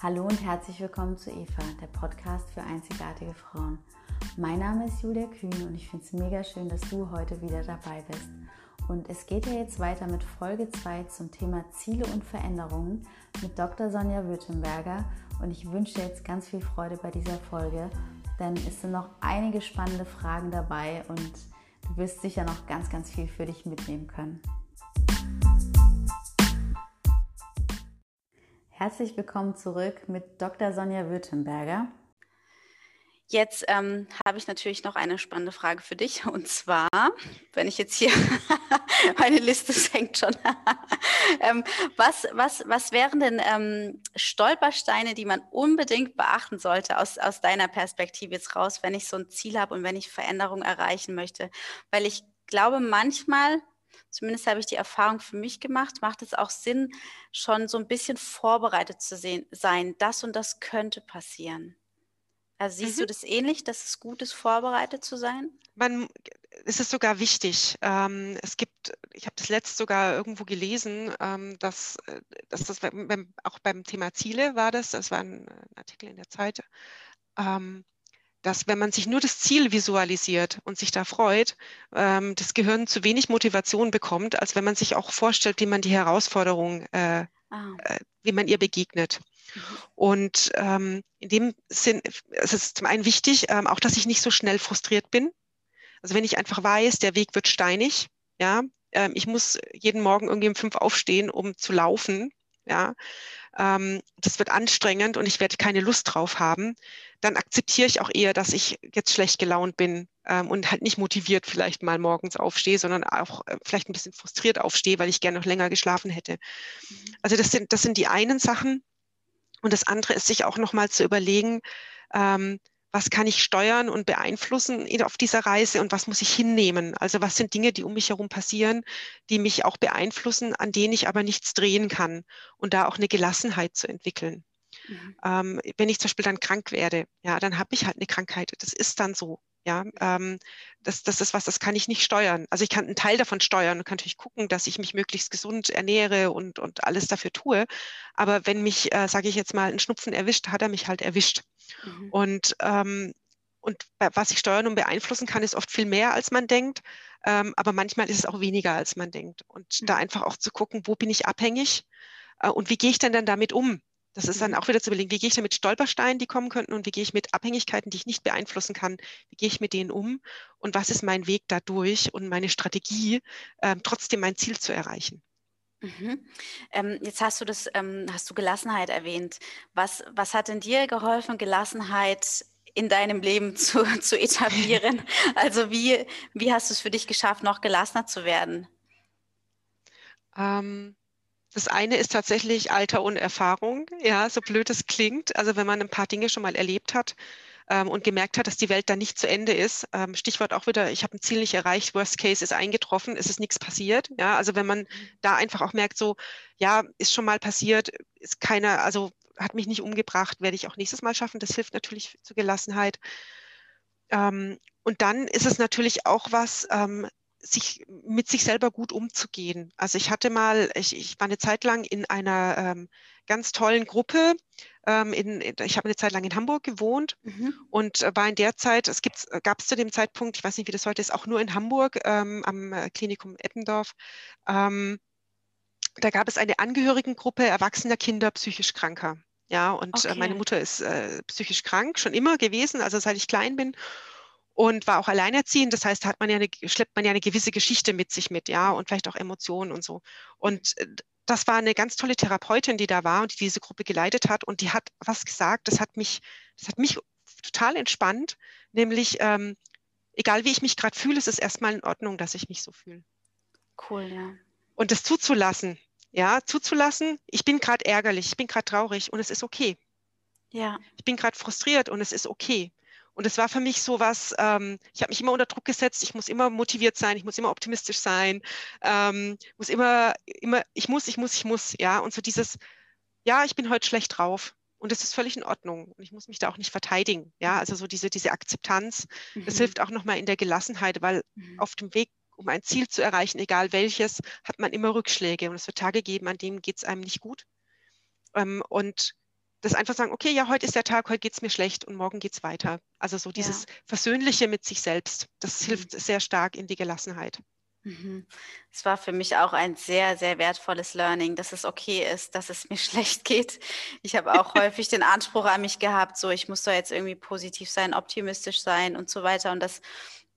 Hallo und herzlich willkommen zu Eva, der Podcast für einzigartige Frauen. Mein Name ist Julia Kühn und ich finde es mega schön, dass du heute wieder dabei bist. Und es geht ja jetzt weiter mit Folge 2 zum Thema Ziele und Veränderungen mit Dr. Sonja Württemberger. Und ich wünsche dir jetzt ganz viel Freude bei dieser Folge, denn es sind noch einige spannende Fragen dabei und du wirst sicher noch ganz, ganz viel für dich mitnehmen können. Herzlich willkommen zurück mit Dr. Sonja Württemberger. Jetzt ähm, habe ich natürlich noch eine spannende Frage für dich. Und zwar, wenn ich jetzt hier, meine Liste hängt schon. ähm, was, was, was wären denn ähm, Stolpersteine, die man unbedingt beachten sollte aus, aus deiner Perspektive jetzt raus, wenn ich so ein Ziel habe und wenn ich Veränderung erreichen möchte? Weil ich glaube, manchmal zumindest habe ich die Erfahrung für mich gemacht, macht es auch Sinn, schon so ein bisschen vorbereitet zu sehen, sein. Das und das könnte passieren. Also siehst mhm. du das ähnlich, dass es gut ist, vorbereitet zu sein? Man, es ist sogar wichtig. Ähm, es gibt, ich habe das letzt sogar irgendwo gelesen, ähm, dass, äh, dass das auch beim Thema Ziele war das, das war ein, ein Artikel in der Zeit, ähm, dass wenn man sich nur das Ziel visualisiert und sich da freut, ähm, das Gehirn zu wenig Motivation bekommt, als wenn man sich auch vorstellt, wie man die Herausforderung, äh, ah. äh, wie man ihr begegnet. Mhm. Und ähm, in dem Sinn es ist zum einen wichtig, ähm, auch dass ich nicht so schnell frustriert bin. Also wenn ich einfach weiß, der Weg wird steinig, ja, ähm, ich muss jeden Morgen irgendwie um fünf aufstehen, um zu laufen, ja, ähm, das wird anstrengend und ich werde keine Lust drauf haben, dann akzeptiere ich auch eher, dass ich jetzt schlecht gelaunt bin ähm, und halt nicht motiviert vielleicht mal morgens aufstehe, sondern auch äh, vielleicht ein bisschen frustriert aufstehe, weil ich gerne noch länger geschlafen hätte. Mhm. Also das sind, das sind die einen Sachen. Und das andere ist, sich auch nochmal zu überlegen, ähm, was kann ich steuern und beeinflussen auf dieser Reise und was muss ich hinnehmen? Also was sind Dinge, die um mich herum passieren, die mich auch beeinflussen, an denen ich aber nichts drehen kann und da auch eine Gelassenheit zu entwickeln. Mhm. Ähm, wenn ich zum Beispiel dann krank werde, ja, dann habe ich halt eine Krankheit. Das ist dann so. Ja, ähm, das, das ist was, das kann ich nicht steuern. Also ich kann einen Teil davon steuern und kann natürlich gucken, dass ich mich möglichst gesund ernähre und, und alles dafür tue. Aber wenn mich, äh, sage ich jetzt mal, ein Schnupfen erwischt, hat er mich halt erwischt. Mhm. Und, ähm, und was ich steuern und beeinflussen kann, ist oft viel mehr, als man denkt. Ähm, aber manchmal ist es auch weniger, als man denkt. Und mhm. da einfach auch zu gucken, wo bin ich abhängig äh, und wie gehe ich denn dann damit um? Das ist dann auch wieder zu überlegen, wie gehe ich denn mit Stolpersteinen, die kommen könnten und wie gehe ich mit Abhängigkeiten, die ich nicht beeinflussen kann, wie gehe ich mit denen um und was ist mein Weg dadurch und meine Strategie, ähm, trotzdem mein Ziel zu erreichen. Mhm. Ähm, jetzt hast du das, ähm, hast du Gelassenheit erwähnt. Was, was hat denn dir geholfen, Gelassenheit in deinem Leben zu, zu etablieren? also wie, wie hast du es für dich geschafft, noch gelassener zu werden? Ähm, das eine ist tatsächlich Alter und Erfahrung, ja, so blöd es klingt. Also wenn man ein paar Dinge schon mal erlebt hat, ähm, und gemerkt hat, dass die Welt dann nicht zu Ende ist. Ähm, Stichwort auch wieder, ich habe ein Ziel nicht erreicht, Worst Case ist eingetroffen, es ist nichts passiert. Ja, also wenn man da einfach auch merkt, so, ja, ist schon mal passiert, ist keiner, also hat mich nicht umgebracht, werde ich auch nächstes Mal schaffen. Das hilft natürlich zur Gelassenheit. Ähm, und dann ist es natürlich auch was, ähm, sich mit sich selber gut umzugehen. Also ich hatte mal, ich, ich war eine Zeit lang in einer ähm, ganz tollen Gruppe. Ähm, in, ich habe eine Zeit lang in Hamburg gewohnt mhm. und äh, war in der Zeit, es äh, gab es zu dem Zeitpunkt, ich weiß nicht, wie das heute ist, auch nur in Hamburg ähm, am äh, Klinikum Eppendorf. Ähm, da gab es eine Angehörigengruppe erwachsener Kinder psychisch Kranker. Ja, und okay. meine Mutter ist äh, psychisch krank, schon immer gewesen, also seit ich klein bin und war auch alleinerziehend. Das heißt, hat man ja eine, schleppt man ja eine gewisse Geschichte mit sich mit, ja, und vielleicht auch Emotionen und so. Und äh, das war eine ganz tolle Therapeutin, die da war und die diese Gruppe geleitet hat. Und die hat was gesagt, das hat mich, das hat mich total entspannt, nämlich ähm, egal wie ich mich gerade fühle, es ist erstmal in Ordnung, dass ich mich so fühle. Cool, ja. Und das zuzulassen, ja, zuzulassen, ich bin gerade ärgerlich, ich bin gerade traurig und es ist okay. Ja. Ich bin gerade frustriert und es ist okay. Und es war für mich so was, ähm, ich habe mich immer unter Druck gesetzt, ich muss immer motiviert sein, ich muss immer optimistisch sein, ähm, muss immer, immer, ich muss, ich muss, ich muss, ja. Und so dieses, ja, ich bin heute schlecht drauf. Und das ist völlig in Ordnung. Und ich muss mich da auch nicht verteidigen. Ja, also so diese, diese Akzeptanz, mhm. das hilft auch nochmal in der Gelassenheit, weil mhm. auf dem Weg, um ein Ziel zu erreichen, egal welches, hat man immer Rückschläge. Und es wird Tage geben, an denen geht es einem nicht gut. Ähm, und das einfach sagen, okay, ja, heute ist der Tag, heute geht es mir schlecht und morgen geht es weiter. Also so dieses ja. Versöhnliche mit sich selbst, das mhm. hilft sehr stark in die Gelassenheit. Mhm. Es war für mich auch ein sehr, sehr wertvolles Learning, dass es okay ist, dass es mir schlecht geht. Ich habe auch häufig den Anspruch an mich gehabt, so ich muss da jetzt irgendwie positiv sein, optimistisch sein und so weiter. Und das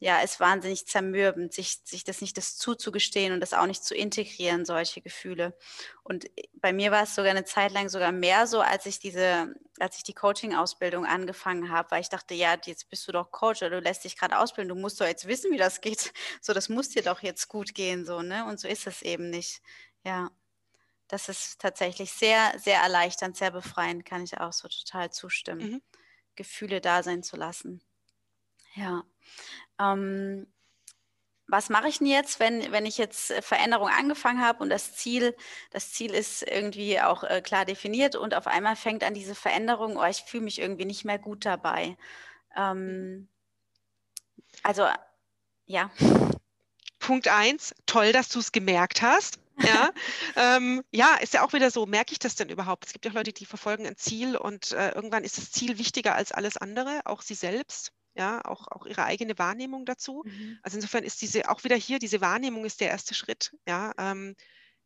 ja, ist wahnsinnig zermürbend, sich, sich das nicht das zuzugestehen und das auch nicht zu integrieren, solche Gefühle. Und äh, bei mir war es sogar eine Zeit lang sogar mehr so, als ich diese, als ich die Coaching-Ausbildung angefangen habe, weil ich dachte, ja, jetzt bist du doch Coach oder du lässt dich gerade ausbilden, du musst doch jetzt wissen, wie das geht. So, das muss dir doch jetzt gut gehen, so, ne? Und so ist es eben nicht. Ja. Das ist tatsächlich sehr, sehr erleichternd, sehr befreiend, kann ich auch so total zustimmen. Mhm. Gefühle da sein zu lassen. Ja. Ähm, was mache ich denn jetzt, wenn, wenn ich jetzt äh, Veränderung angefangen habe und das Ziel, das Ziel ist irgendwie auch äh, klar definiert und auf einmal fängt an diese Veränderung, oh, ich fühle mich irgendwie nicht mehr gut dabei. Ähm, also, ja. Punkt eins, toll, dass du es gemerkt hast. Ja, ähm, ja, ist ja auch wieder so, merke ich das denn überhaupt? Es gibt ja Leute, die verfolgen ein Ziel und äh, irgendwann ist das Ziel wichtiger als alles andere, auch sie selbst ja, auch, auch ihre eigene Wahrnehmung dazu. Mhm. Also insofern ist diese, auch wieder hier, diese Wahrnehmung ist der erste Schritt. Ja, ähm,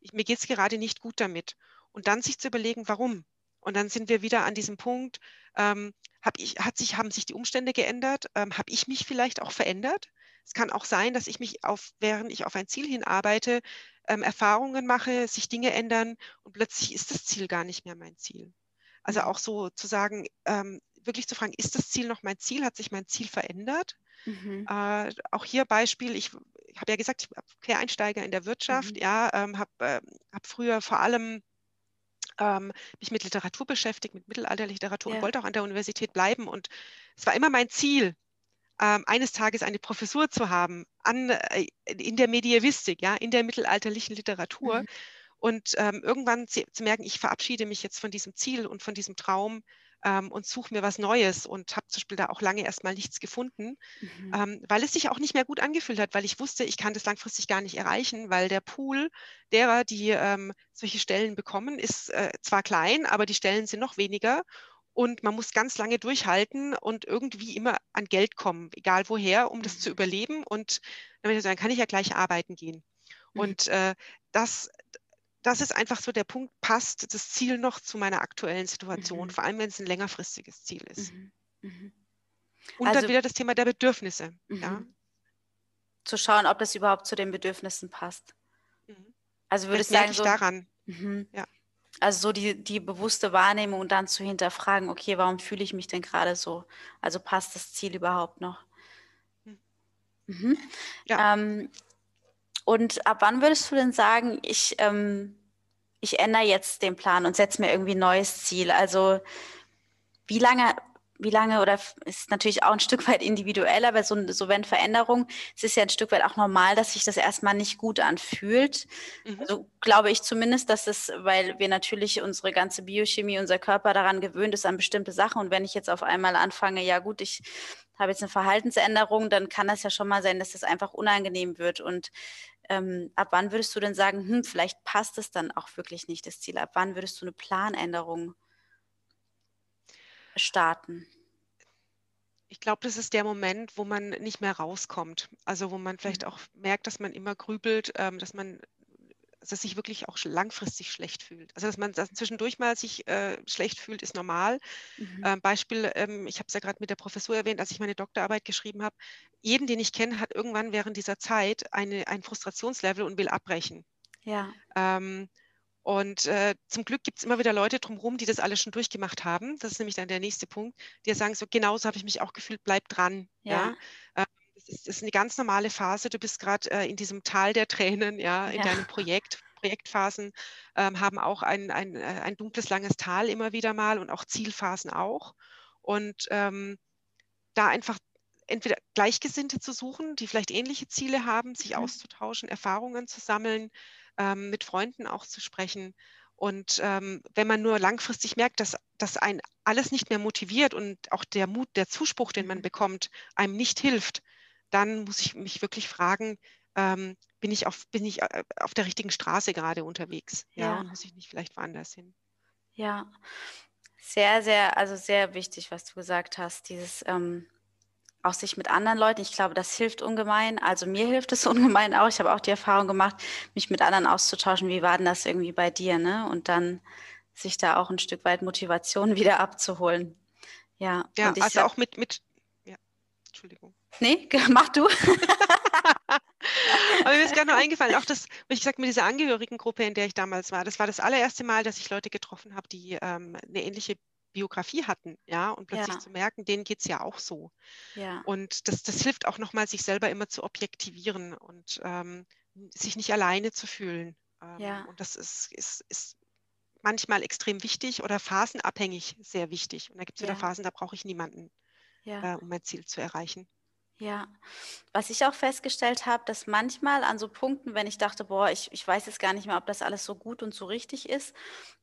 ich, mir geht es gerade nicht gut damit. Und dann sich zu überlegen, warum. Und dann sind wir wieder an diesem Punkt, ähm, hab ich, hat sich, haben sich die Umstände geändert? Ähm, Habe ich mich vielleicht auch verändert? Es kann auch sein, dass ich mich auf, während ich auf ein Ziel hinarbeite, ähm, Erfahrungen mache, sich Dinge ändern und plötzlich ist das Ziel gar nicht mehr mein Ziel. Also mhm. auch so zu sagen, ähm, wirklich zu fragen, ist das Ziel noch mein Ziel? Hat sich mein Ziel verändert? Mhm. Äh, auch hier Beispiel, ich, ich habe ja gesagt, ich bin Quereinsteiger in der Wirtschaft, mhm. ja, ähm, habe äh, hab früher vor allem ähm, mich mit Literatur beschäftigt, mit Mittelalterliteratur ja. und wollte auch an der Universität bleiben. Und es war immer mein Ziel, ähm, eines Tages eine Professur zu haben an, äh, in der Medievistik, ja, in der mittelalterlichen Literatur. Mhm. Und ähm, irgendwann zu, zu, merken, ich verabschiede mich jetzt von diesem Ziel und von diesem Traum ähm, und suche mir was Neues und habe zum Beispiel da auch lange erstmal nichts gefunden, mhm. ähm, weil es sich auch nicht mehr gut angefühlt hat, weil ich wusste, ich kann das langfristig gar nicht erreichen, weil der Pool derer, die ähm, solche Stellen bekommen, ist äh, zwar klein, aber die Stellen sind noch weniger und man muss ganz lange durchhalten und irgendwie immer an Geld kommen, egal woher, um das zu mhm. überleben. Und dann kann ich ja gleich arbeiten gehen. Mhm. Und äh, das, das ist einfach so der Punkt, passt das Ziel noch zu meiner aktuellen Situation, mhm. vor allem wenn es ein längerfristiges Ziel ist. Mhm. Mhm. Und also, dann wieder das Thema der Bedürfnisse. Ja? Mhm. Zu schauen, ob das überhaupt zu den Bedürfnissen passt. Mhm. Also würde ich sagen, ich so, daran. Ja. Also so die, die bewusste Wahrnehmung und dann zu hinterfragen, okay, warum fühle ich mich denn gerade so? Also passt das Ziel überhaupt noch? Mhm. Ja. Ähm, und ab wann würdest du denn sagen, ich, ähm, ich ändere jetzt den Plan und setze mir irgendwie ein neues Ziel? Also wie lange, wie lange oder ist natürlich auch ein Stück weit individuell, aber so, so wenn Veränderung, es ist ja ein Stück weit auch normal, dass sich das erstmal nicht gut anfühlt. Mhm. Also glaube ich zumindest, dass es, weil wir natürlich unsere ganze Biochemie, unser Körper daran gewöhnt ist an bestimmte Sachen und wenn ich jetzt auf einmal anfange, ja gut, ich habe jetzt eine Verhaltensänderung, dann kann das ja schon mal sein, dass das einfach unangenehm wird und ähm, ab wann würdest du denn sagen, hm, vielleicht passt es dann auch wirklich nicht, das Ziel? Ab wann würdest du eine Planänderung starten? Ich glaube, das ist der Moment, wo man nicht mehr rauskommt. Also wo man vielleicht mhm. auch merkt, dass man immer grübelt, ähm, dass man dass sich wirklich auch langfristig schlecht fühlt. Also dass man zwischendurch mal sich äh, schlecht fühlt, ist normal. Mhm. Ähm, Beispiel, ähm, ich habe es ja gerade mit der Professur erwähnt, als ich meine Doktorarbeit geschrieben habe. Jeden, den ich kenne, hat irgendwann während dieser Zeit eine, ein Frustrationslevel und will abbrechen. Ja. Ähm, und äh, zum Glück gibt es immer wieder Leute drumherum, die das alles schon durchgemacht haben. Das ist nämlich dann der nächste Punkt, die sagen so, genauso habe ich mich auch gefühlt, bleib dran. Ja. ja? Ist, das ist, eine ganz normale Phase. Du bist gerade äh, in diesem Tal der Tränen, ja, in ja. deinem Projekt. Projektphasen ähm, haben auch ein, ein, äh, ein dunkles, langes Tal immer wieder mal und auch Zielphasen auch. Und ähm, da einfach entweder Gleichgesinnte zu suchen, die vielleicht ähnliche Ziele haben, sich mhm. auszutauschen, Erfahrungen zu sammeln, ähm, mit Freunden auch zu sprechen. Und ähm, wenn man nur langfristig merkt, dass das ein alles nicht mehr motiviert und auch der Mut, der Zuspruch, den man mhm. bekommt, einem nicht hilft, dann muss ich mich wirklich fragen, ähm, bin ich, auf, bin ich äh, auf der richtigen Straße gerade unterwegs? Ja, ja. muss ich nicht vielleicht woanders hin? Ja. Sehr, sehr, also sehr wichtig, was du gesagt hast. Dieses ähm, auch sich mit anderen Leuten, ich glaube, das hilft ungemein. Also mir hilft es ungemein auch. Ich habe auch die Erfahrung gemacht, mich mit anderen auszutauschen. Wie war denn das irgendwie bei dir? Ne? Und dann sich da auch ein Stück weit Motivation wieder abzuholen. Ja, ja also auch mit, mit, ja, Entschuldigung. Nee, mach du. Aber mir ist gerade noch eingefallen, auch das, wie ich gesagt, mit dieser Angehörigengruppe, in der ich damals war, das war das allererste Mal, dass ich Leute getroffen habe, die ähm, eine ähnliche Biografie hatten, ja, und plötzlich ja. zu merken, denen geht es ja auch so. Ja. Und das, das hilft auch nochmal, sich selber immer zu objektivieren und ähm, sich nicht alleine zu fühlen. Ähm, ja. Und das ist, ist, ist manchmal extrem wichtig oder phasenabhängig sehr wichtig. Und da gibt es wieder Phasen, da brauche ich niemanden, äh, um mein Ziel zu erreichen. Ja, was ich auch festgestellt habe, dass manchmal an so Punkten, wenn ich dachte, boah, ich, ich weiß jetzt gar nicht mehr, ob das alles so gut und so richtig ist,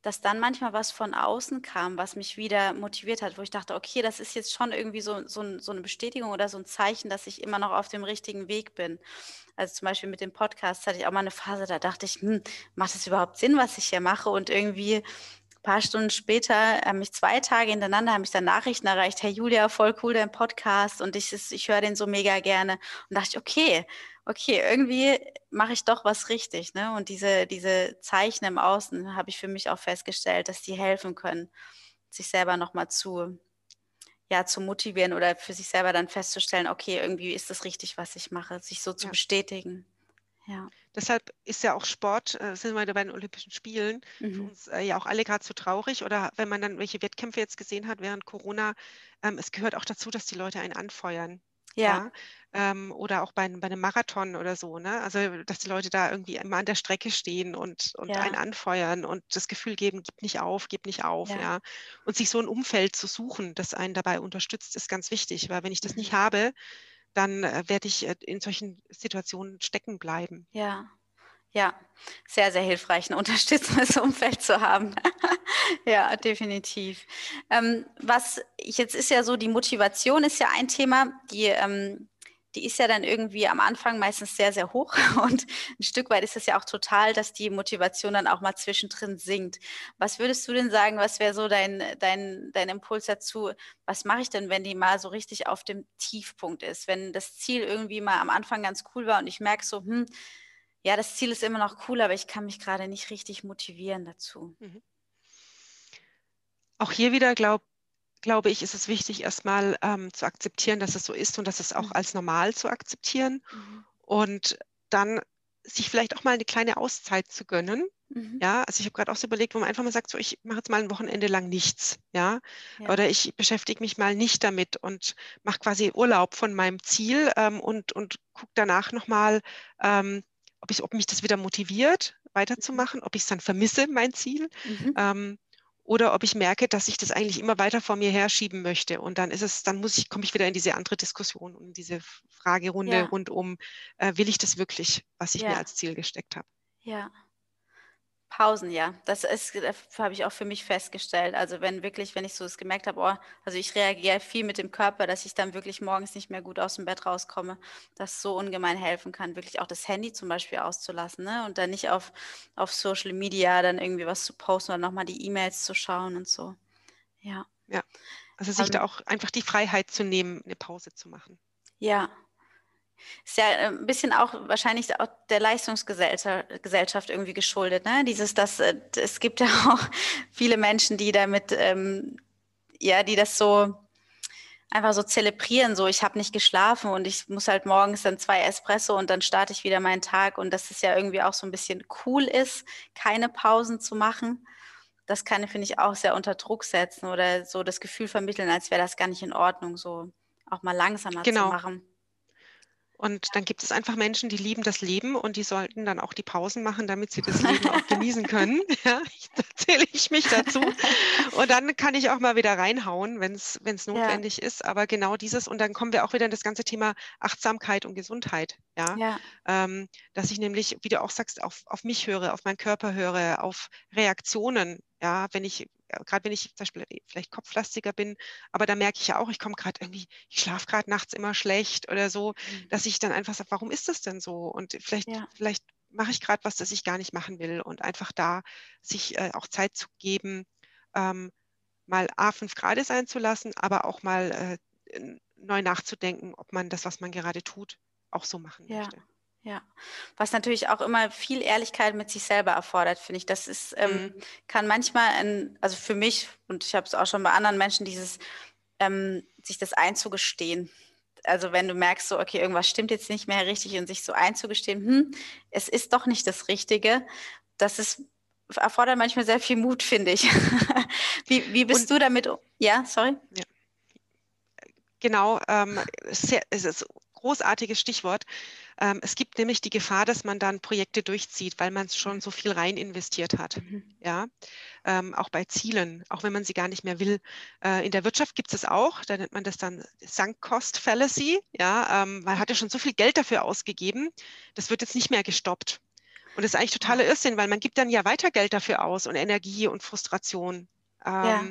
dass dann manchmal was von außen kam, was mich wieder motiviert hat, wo ich dachte, okay, das ist jetzt schon irgendwie so, so, so eine Bestätigung oder so ein Zeichen, dass ich immer noch auf dem richtigen Weg bin. Also zum Beispiel mit dem Podcast hatte ich auch mal eine Phase, da dachte ich, hm, macht das überhaupt Sinn, was ich hier mache? Und irgendwie paar Stunden später, haben mich zwei Tage hintereinander, haben mich dann Nachrichten erreicht, hey Julia, voll cool dein Podcast und ich, ich höre den so mega gerne. Und dachte ich, okay, okay, irgendwie mache ich doch was richtig. Ne? Und diese, diese Zeichen im Außen habe ich für mich auch festgestellt, dass die helfen können, sich selber nochmal zu, ja, zu motivieren oder für sich selber dann festzustellen, okay, irgendwie ist das richtig, was ich mache, sich so zu ja. bestätigen. Ja. Deshalb ist ja auch Sport, äh, sind wir bei den Olympischen Spielen, mhm. für uns äh, ja auch alle gerade so traurig. Oder wenn man dann welche Wettkämpfe jetzt gesehen hat während Corona, ähm, es gehört auch dazu, dass die Leute einen anfeuern. Ja. ja? Ähm, oder auch bei, bei einem Marathon oder so, ne? Also dass die Leute da irgendwie immer an der Strecke stehen und, und ja. einen anfeuern und das Gefühl geben, gib nicht auf, gib nicht auf, ja. ja. Und sich so ein Umfeld zu suchen, das einen dabei unterstützt, ist ganz wichtig, weil wenn ich das nicht habe, dann äh, werde ich äh, in solchen Situationen stecken bleiben. Ja, ja, sehr, sehr hilfreich, ein unterstützendes Umfeld zu haben. ja, definitiv. Ähm, was jetzt ist ja so, die Motivation ist ja ein Thema, die ähm, die ist ja dann irgendwie am Anfang meistens sehr, sehr hoch. Und ein Stück weit ist es ja auch total, dass die Motivation dann auch mal zwischendrin sinkt. Was würdest du denn sagen, was wäre so dein, dein, dein Impuls dazu? Was mache ich denn, wenn die mal so richtig auf dem Tiefpunkt ist? Wenn das Ziel irgendwie mal am Anfang ganz cool war und ich merke so, hm, ja, das Ziel ist immer noch cool, aber ich kann mich gerade nicht richtig motivieren dazu. Mhm. Auch hier wieder, glaube glaube ich, ist es wichtig, erstmal ähm, zu akzeptieren, dass es so ist und dass es auch mhm. als normal zu akzeptieren. Mhm. Und dann sich vielleicht auch mal eine kleine Auszeit zu gönnen. Mhm. Ja, also ich habe gerade auch so überlegt, wo man einfach mal sagt, so ich mache jetzt mal ein Wochenende lang nichts, ja? ja. Oder ich beschäftige mich mal nicht damit und mache quasi Urlaub von meinem Ziel ähm, und, und gucke danach nochmal, ähm, ob, ob mich das wieder motiviert, mhm. weiterzumachen, ob ich es dann vermisse, mein Ziel. Mhm. Ähm, oder ob ich merke, dass ich das eigentlich immer weiter vor mir herschieben möchte. Und dann ist es, dann muss ich, komme ich wieder in diese andere Diskussion und diese Fragerunde ja. rund um, äh, will ich das wirklich, was ich ja. mir als Ziel gesteckt habe? Ja. Pausen, ja. Das ist, das habe ich auch für mich festgestellt. Also wenn wirklich, wenn ich so es gemerkt habe, oh, also ich reagiere viel mit dem Körper, dass ich dann wirklich morgens nicht mehr gut aus dem Bett rauskomme, das so ungemein helfen kann, wirklich auch das Handy zum Beispiel auszulassen, ne? Und dann nicht auf, auf Social Media dann irgendwie was zu posten oder nochmal die E-Mails zu schauen und so. Ja. Ja. Also sich um, da auch einfach die Freiheit zu nehmen, eine Pause zu machen. Ja, ist ja äh, ein bisschen auch wahrscheinlich auch der Leistungsgesellschaft irgendwie geschuldet. Ne? Dieses, dass äh, es gibt ja auch viele Menschen, die damit, ähm, ja, die das so einfach so zelebrieren, so ich habe nicht geschlafen und ich muss halt morgens dann zwei Espresso und dann starte ich wieder meinen Tag und dass es ja irgendwie auch so ein bisschen cool ist, keine Pausen zu machen. Das kann, finde ich, auch sehr unter Druck setzen oder so das Gefühl vermitteln, als wäre das gar nicht in Ordnung, so auch mal langsamer genau. zu machen. Und dann gibt es einfach Menschen, die lieben das Leben und die sollten dann auch die Pausen machen, damit sie das Leben auch genießen können. Ja, da zähle ich mich dazu. Und dann kann ich auch mal wieder reinhauen, wenn es notwendig ja. ist. Aber genau dieses, und dann kommen wir auch wieder in das ganze Thema Achtsamkeit und Gesundheit. Ja, ja. Ähm, dass ich nämlich, wie du auch sagst, auf, auf mich höre, auf meinen Körper höre, auf Reaktionen. Ja, wenn ich gerade wenn ich zum Beispiel vielleicht kopflastiger bin, aber da merke ich ja auch, ich komme gerade irgendwie, ich schlafe gerade nachts immer schlecht oder so, mhm. dass ich dann einfach sage, warum ist das denn so? Und vielleicht, ja. vielleicht mache ich gerade was, das ich gar nicht machen will und einfach da sich äh, auch Zeit zu geben, ähm, mal A, fünf Grade sein zu lassen, aber auch mal äh, neu nachzudenken, ob man das, was man gerade tut, auch so machen ja. möchte. Ja, was natürlich auch immer viel Ehrlichkeit mit sich selber erfordert, finde ich. Das ist, ähm, mhm. kann manchmal, ein, also für mich, und ich habe es auch schon bei anderen Menschen, dieses, ähm, sich das einzugestehen. Also wenn du merkst, so, okay, irgendwas stimmt jetzt nicht mehr richtig und sich so einzugestehen, hm, es ist doch nicht das Richtige, das ist, erfordert manchmal sehr viel Mut, finde ich. wie, wie bist und, du damit? Ja, sorry. Ja. Genau, ähm, sehr, es ist großartiges Stichwort. Ähm, es gibt nämlich die Gefahr, dass man dann Projekte durchzieht, weil man schon so viel rein investiert hat. Mhm. Ja, ähm, auch bei Zielen, auch wenn man sie gar nicht mehr will. Äh, in der Wirtschaft gibt es auch, da nennt man das dann Sunk Cost Fallacy. Ja, ähm, man hatte schon so viel Geld dafür ausgegeben, das wird jetzt nicht mehr gestoppt. Und das ist eigentlich totaler Irrsinn, weil man gibt dann ja weiter Geld dafür aus und Energie und Frustration. Ja.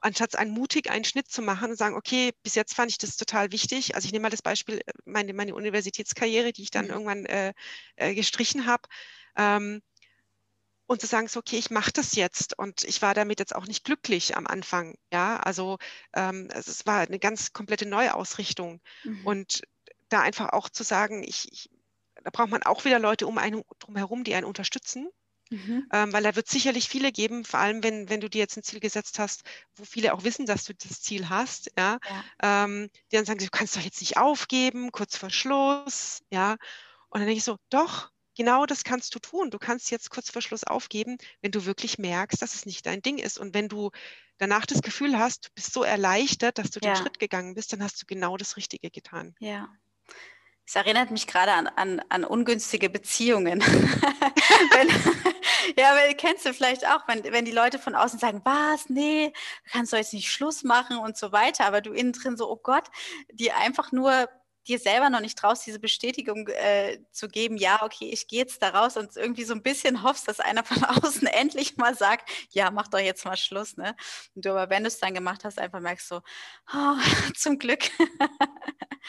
Anstatt einen mutig einen Schnitt zu machen und sagen, okay, bis jetzt fand ich das total wichtig. Also ich nehme mal das Beispiel, äh, meine, meine Universitätskarriere, die ich dann mhm. irgendwann äh, äh, gestrichen habe. Ähm, und zu sagen, so, okay, ich mache das jetzt. Und ich war damit jetzt auch nicht glücklich am Anfang. Ja, also ähm, es war eine ganz komplette Neuausrichtung. Mhm. Und da einfach auch zu sagen, ich, ich, da braucht man auch wieder Leute um einen drumherum, die einen unterstützen. Mhm. Ähm, weil da wird sicherlich viele geben, vor allem wenn, wenn du dir jetzt ein Ziel gesetzt hast, wo viele auch wissen, dass du das Ziel hast, ja, ja. Ähm, die dann sagen, du kannst doch jetzt nicht aufgeben, kurz vor Schluss, ja. Und dann denke ich so, doch, genau das kannst du tun. Du kannst jetzt kurz vor Schluss aufgeben, wenn du wirklich merkst, dass es nicht dein Ding ist. Und wenn du danach das Gefühl hast, du bist so erleichtert, dass du ja. den Schritt gegangen bist, dann hast du genau das Richtige getan. Ja. Es erinnert mich gerade an, an, an ungünstige Beziehungen. wenn, ja, weil kennst du vielleicht auch, wenn, wenn die Leute von außen sagen, was, nee, kannst du jetzt nicht Schluss machen und so weiter, aber du innen drin so, oh Gott, die einfach nur dir selber noch nicht traust, diese Bestätigung äh, zu geben, ja, okay, ich gehe jetzt da raus und irgendwie so ein bisschen hoffst, dass einer von außen endlich mal sagt, ja, mach doch jetzt mal Schluss, ne? Und du aber, wenn du es dann gemacht hast, einfach merkst so, oh, zum Glück.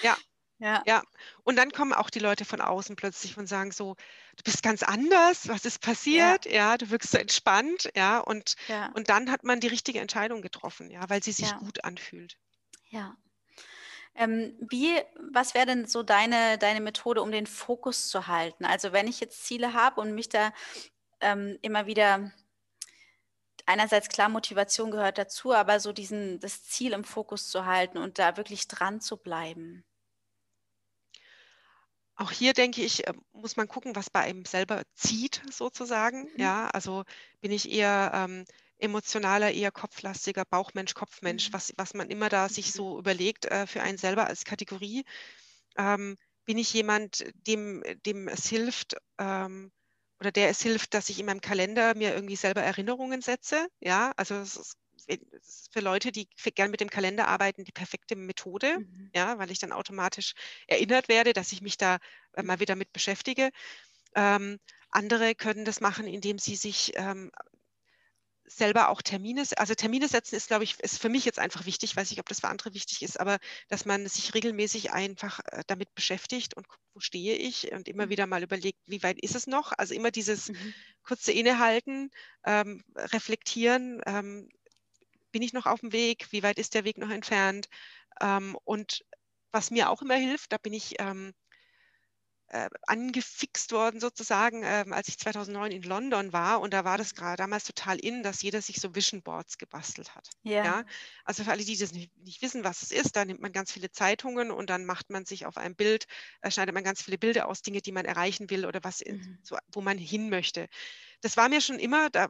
ja, ja. ja. Und dann kommen auch die Leute von außen plötzlich und sagen so, du bist ganz anders, was ist passiert? Ja, ja du wirkst so entspannt, ja. Und, ja. und dann hat man die richtige Entscheidung getroffen, ja, weil sie sich gut anfühlt. Ja. Ähm, wie, was wäre denn so deine, deine Methode, um den Fokus zu halten? Also wenn ich jetzt Ziele habe und mich da ähm, immer wieder einerseits klar Motivation gehört dazu, aber so diesen das Ziel im Fokus zu halten und da wirklich dran zu bleiben. Auch hier denke ich, äh, muss man gucken, was bei einem selber zieht, sozusagen. Mhm. Ja, also bin ich eher ähm, emotionaler, eher kopflastiger, Bauchmensch, Kopfmensch, mhm. was, was man immer da sich mhm. so überlegt äh, für einen selber als Kategorie. Ähm, bin ich jemand, dem, dem es hilft, ähm, oder der es hilft, dass ich in meinem Kalender mir irgendwie selber Erinnerungen setze. Ja, also es ist für Leute, die gerne mit dem Kalender arbeiten, die perfekte Methode, mhm. ja, weil ich dann automatisch erinnert werde, dass ich mich da äh, mal wieder mit beschäftige. Ähm, andere können das machen, indem sie sich ähm, selber auch Termine, also Termine setzen ist, glaube ich, ist für mich jetzt einfach wichtig, weiß nicht, ob das für andere wichtig ist, aber dass man sich regelmäßig einfach äh, damit beschäftigt und guckt, wo stehe ich und immer mhm. wieder mal überlegt, wie weit ist es noch? Also immer dieses mhm. kurze Innehalten, ähm, reflektieren, ähm, bin ich noch auf dem Weg? Wie weit ist der Weg noch entfernt? Ähm, und was mir auch immer hilft, da bin ich ähm, äh, angefixt worden sozusagen, ähm, als ich 2009 in London war und da war das gerade damals total in, dass jeder sich so Vision Boards gebastelt hat. Yeah. Ja, also für alle, die das nicht, nicht, wissen, was es ist, da nimmt man ganz viele Zeitungen und dann macht man sich auf einem Bild, äh, schneidet man ganz viele Bilder aus, Dinge, die man erreichen will oder was, mhm. so, wo man hin möchte. Das war mir schon immer, da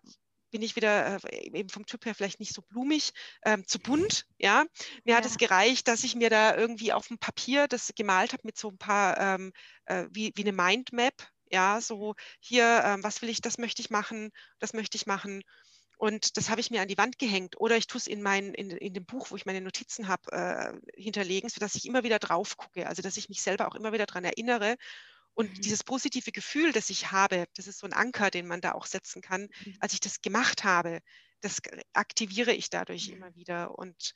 bin ich wieder äh, eben vom Typ her vielleicht nicht so blumig, ähm, zu bunt. Ja, mir ja. hat es gereicht, dass ich mir da irgendwie auf dem Papier das gemalt habe mit so ein paar ähm, äh, wie, wie eine Mindmap. Ja, so hier, ähm, was will ich, das möchte ich machen, das möchte ich machen. Und das habe ich mir an die Wand gehängt oder ich tue es in, mein, in, in dem Buch, wo ich meine Notizen habe, äh, hinterlegen, sodass ich immer wieder drauf gucke. Also dass ich mich selber auch immer wieder daran erinnere und mhm. dieses positive Gefühl, das ich habe, das ist so ein Anker, den man da auch setzen kann, mhm. als ich das gemacht habe, das aktiviere ich dadurch mhm. immer wieder. Und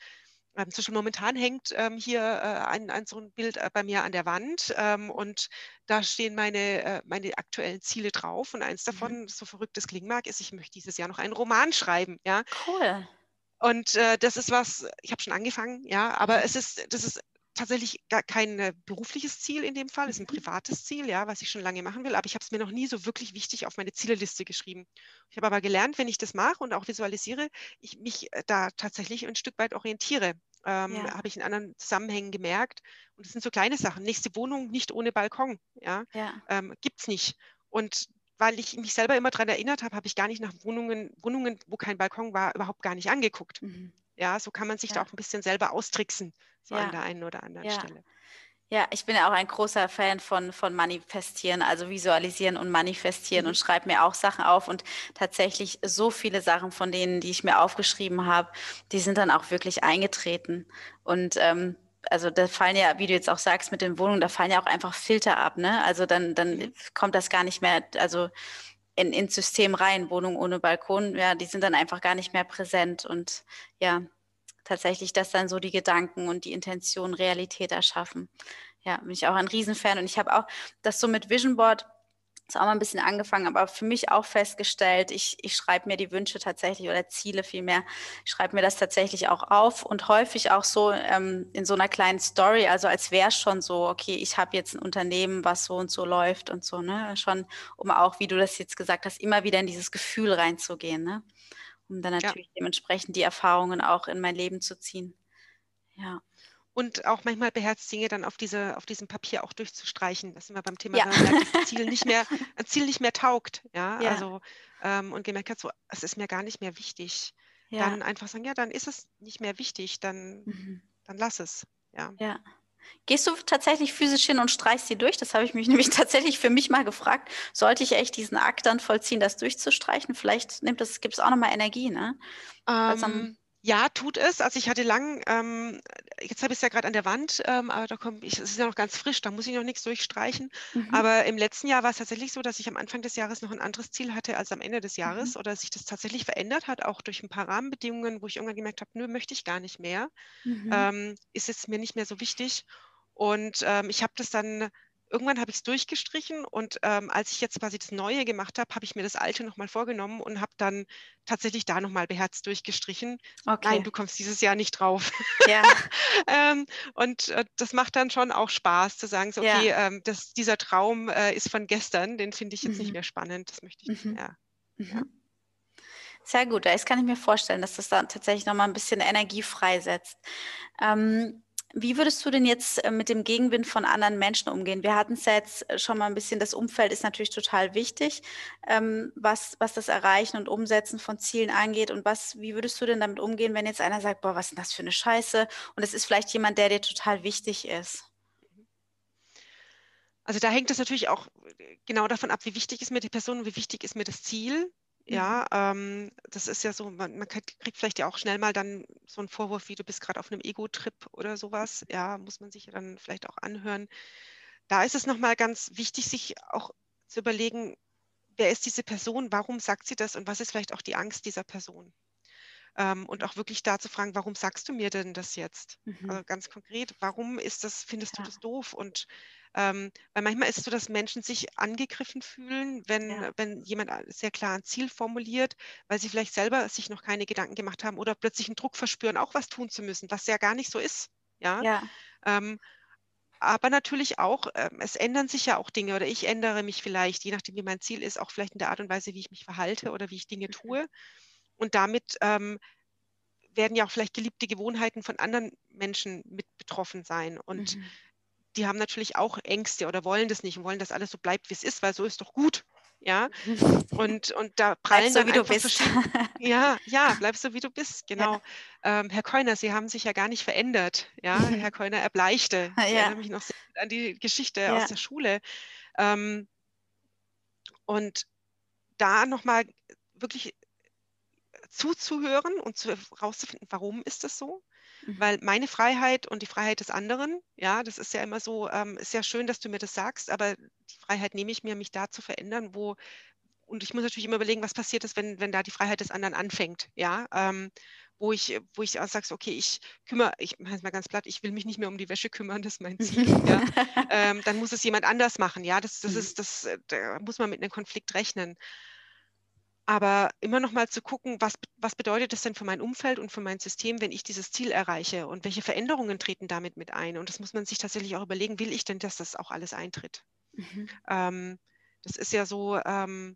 ähm, zwischen momentan hängt ähm, hier äh, ein, ein, so ein Bild äh, bei mir an der Wand ähm, und da stehen meine, äh, meine aktuellen Ziele drauf. Und eins davon, mhm. so verrückt es klingen mag, ist, ich möchte dieses Jahr noch einen Roman schreiben. Ja? Cool. Und äh, das ist was, ich habe schon angefangen, ja, aber es ist, das ist tatsächlich gar kein äh, berufliches Ziel in dem Fall, es ist ein mhm. privates Ziel, ja, was ich schon lange machen will, aber ich habe es mir noch nie so wirklich wichtig auf meine Zieleliste geschrieben. Ich habe aber gelernt, wenn ich das mache und auch visualisiere, ich mich äh, da tatsächlich ein Stück weit orientiere. Ähm, ja. Habe ich in anderen Zusammenhängen gemerkt. Und das sind so kleine Sachen. Nächste Wohnung nicht ohne Balkon, ja, ja. Ähm, gibt es nicht. Und weil ich mich selber immer daran erinnert habe, habe ich gar nicht nach Wohnungen, Wohnungen, wo kein Balkon war, überhaupt gar nicht angeguckt. Mhm. Ja, so kann man sich ja. da auch ein bisschen selber austricksen, so ja. an der einen oder anderen ja. Stelle. Ja, ich bin ja auch ein großer Fan von, von Manifestieren, also visualisieren und manifestieren mhm. und schreibe mir auch Sachen auf. Und tatsächlich so viele Sachen von denen, die ich mir aufgeschrieben habe, die sind dann auch wirklich eingetreten. Und ähm, also da fallen ja, wie du jetzt auch sagst, mit den Wohnungen, da fallen ja auch einfach Filter ab, ne? Also dann, dann mhm. kommt das gar nicht mehr, also in, ins System rein, Wohnung ohne Balkon, ja, die sind dann einfach gar nicht mehr präsent. Und ja, tatsächlich, dass dann so die Gedanken und die Intention Realität erschaffen. Ja, bin ich auch ein Riesenfan. Und ich habe auch das so mit Vision Board ist auch mal ein bisschen angefangen, aber für mich auch festgestellt, ich, ich schreibe mir die Wünsche tatsächlich oder Ziele vielmehr, ich schreibe mir das tatsächlich auch auf und häufig auch so ähm, in so einer kleinen Story, also als wäre es schon so, okay, ich habe jetzt ein Unternehmen, was so und so läuft und so, ne? Schon, um auch, wie du das jetzt gesagt hast, immer wieder in dieses Gefühl reinzugehen, ne? Um dann natürlich ja. dementsprechend die Erfahrungen auch in mein Leben zu ziehen. Ja und auch manchmal beherzt Dinge dann auf, diese, auf diesem Papier auch durchzustreichen. Das sind wir beim Thema, ja. ein Ziel nicht mehr, ein Ziel nicht mehr taugt. Ja, ja. also ähm, und gemerkt hat, so, es ist mir gar nicht mehr wichtig. Ja. Dann einfach sagen, ja, dann ist es nicht mehr wichtig, dann, mhm. dann lass es. Ja. ja. Gehst du tatsächlich physisch hin und streichst sie durch? Das habe ich mich nämlich tatsächlich für mich mal gefragt. Sollte ich echt diesen Akt dann vollziehen, das durchzustreichen? Vielleicht nimmt das, gibt es auch nochmal Energie, ne? Ähm, ja, tut es. Also ich hatte lang, ähm, jetzt habe ich es ja gerade an der Wand, ähm, aber da kommt, ich, es ist ja noch ganz frisch, da muss ich noch nichts durchstreichen. Mhm. Aber im letzten Jahr war es tatsächlich so, dass ich am Anfang des Jahres noch ein anderes Ziel hatte als am Ende des Jahres mhm. oder sich das tatsächlich verändert hat, auch durch ein paar Rahmenbedingungen, wo ich irgendwann gemerkt habe, nö, möchte ich gar nicht mehr. Mhm. Ähm, ist es mir nicht mehr so wichtig. Und ähm, ich habe das dann irgendwann habe ich es durchgestrichen und ähm, als ich jetzt quasi das Neue gemacht habe, habe ich mir das Alte nochmal vorgenommen und habe dann tatsächlich da nochmal beherzt durchgestrichen. Okay. Nein, du kommst dieses Jahr nicht drauf. Ja. ähm, und äh, das macht dann schon auch Spaß zu sagen, so, okay, ja. ähm, das, dieser Traum äh, ist von gestern, den finde ich jetzt mhm. nicht mehr spannend, das möchte ich nicht mhm. mehr. Mhm. Ja. Sehr gut, das kann ich mir vorstellen, dass das dann tatsächlich nochmal ein bisschen Energie freisetzt. Ähm, wie würdest du denn jetzt äh, mit dem Gegenwind von anderen Menschen umgehen? Wir hatten es ja jetzt äh, schon mal ein bisschen, das Umfeld ist natürlich total wichtig, ähm, was, was das Erreichen und Umsetzen von Zielen angeht. Und was, wie würdest du denn damit umgehen, wenn jetzt einer sagt, boah, was ist denn das für eine Scheiße? Und es ist vielleicht jemand, der dir total wichtig ist. Also da hängt es natürlich auch äh, genau davon ab, wie wichtig ist mir die Person und wie wichtig ist mir das Ziel. Ja, mhm. ähm, das ist ja so, man, man, kriegt vielleicht ja auch schnell mal dann so einen Vorwurf, wie du bist gerade auf einem Ego-Trip oder sowas. Ja, muss man sich ja dann vielleicht auch anhören. Da ist es nochmal ganz wichtig, sich auch zu überlegen, wer ist diese Person, warum sagt sie das und was ist vielleicht auch die Angst dieser Person. Ähm, und auch wirklich da zu fragen, warum sagst du mir denn das jetzt? Mhm. Also ganz konkret, warum ist das, findest ja. du das doof? Und ähm, weil manchmal ist es so, dass Menschen sich angegriffen fühlen, wenn, ja. wenn jemand sehr klar ein Ziel formuliert, weil sie vielleicht selber sich noch keine Gedanken gemacht haben oder plötzlich einen Druck verspüren, auch was tun zu müssen, was ja gar nicht so ist. Ja. ja. Ähm, aber natürlich auch, äh, es ändern sich ja auch Dinge oder ich ändere mich vielleicht, je nachdem, wie mein Ziel ist, auch vielleicht in der Art und Weise, wie ich mich verhalte oder wie ich Dinge mhm. tue. Und damit ähm, werden ja auch vielleicht geliebte Gewohnheiten von anderen Menschen mit betroffen sein. Und mhm die haben natürlich auch Ängste oder wollen das nicht und wollen, dass alles so bleibt, wie es ist, weil so ist doch gut. Ja, und, und da prallen bleib so, wie du bist. Ja, ja, bleib so, wie du bist, genau. Ja. Ähm, Herr Keuner, Sie haben sich ja gar nicht verändert. Ja, Herr Keuner erbleichte. Ich ja. erinnere mich noch an die Geschichte ja. aus der Schule. Ähm, und da nochmal wirklich zuzuhören und zu, rauszufinden, warum ist das so? Weil meine Freiheit und die Freiheit des anderen, ja, das ist ja immer so, ähm, ist ja schön, dass du mir das sagst, aber die Freiheit nehme ich mir, mich da zu verändern, wo, und ich muss natürlich immer überlegen, was passiert ist, wenn, wenn da die Freiheit des anderen anfängt, ja, ähm, wo ich, wo ich auch sage, okay, ich kümmere, ich mache es mal ganz platt, ich will mich nicht mehr um die Wäsche kümmern, das ist mein Ziel, ja, ähm, dann muss es jemand anders machen, ja, das, das mhm. ist, das, da muss man mit einem Konflikt rechnen. Aber immer noch mal zu gucken, was, was bedeutet das denn für mein Umfeld und für mein System, wenn ich dieses Ziel erreiche und welche Veränderungen treten damit mit ein? Und das muss man sich tatsächlich auch überlegen, will ich denn, dass das auch alles eintritt? Mhm. Ähm, das ist ja so, ähm,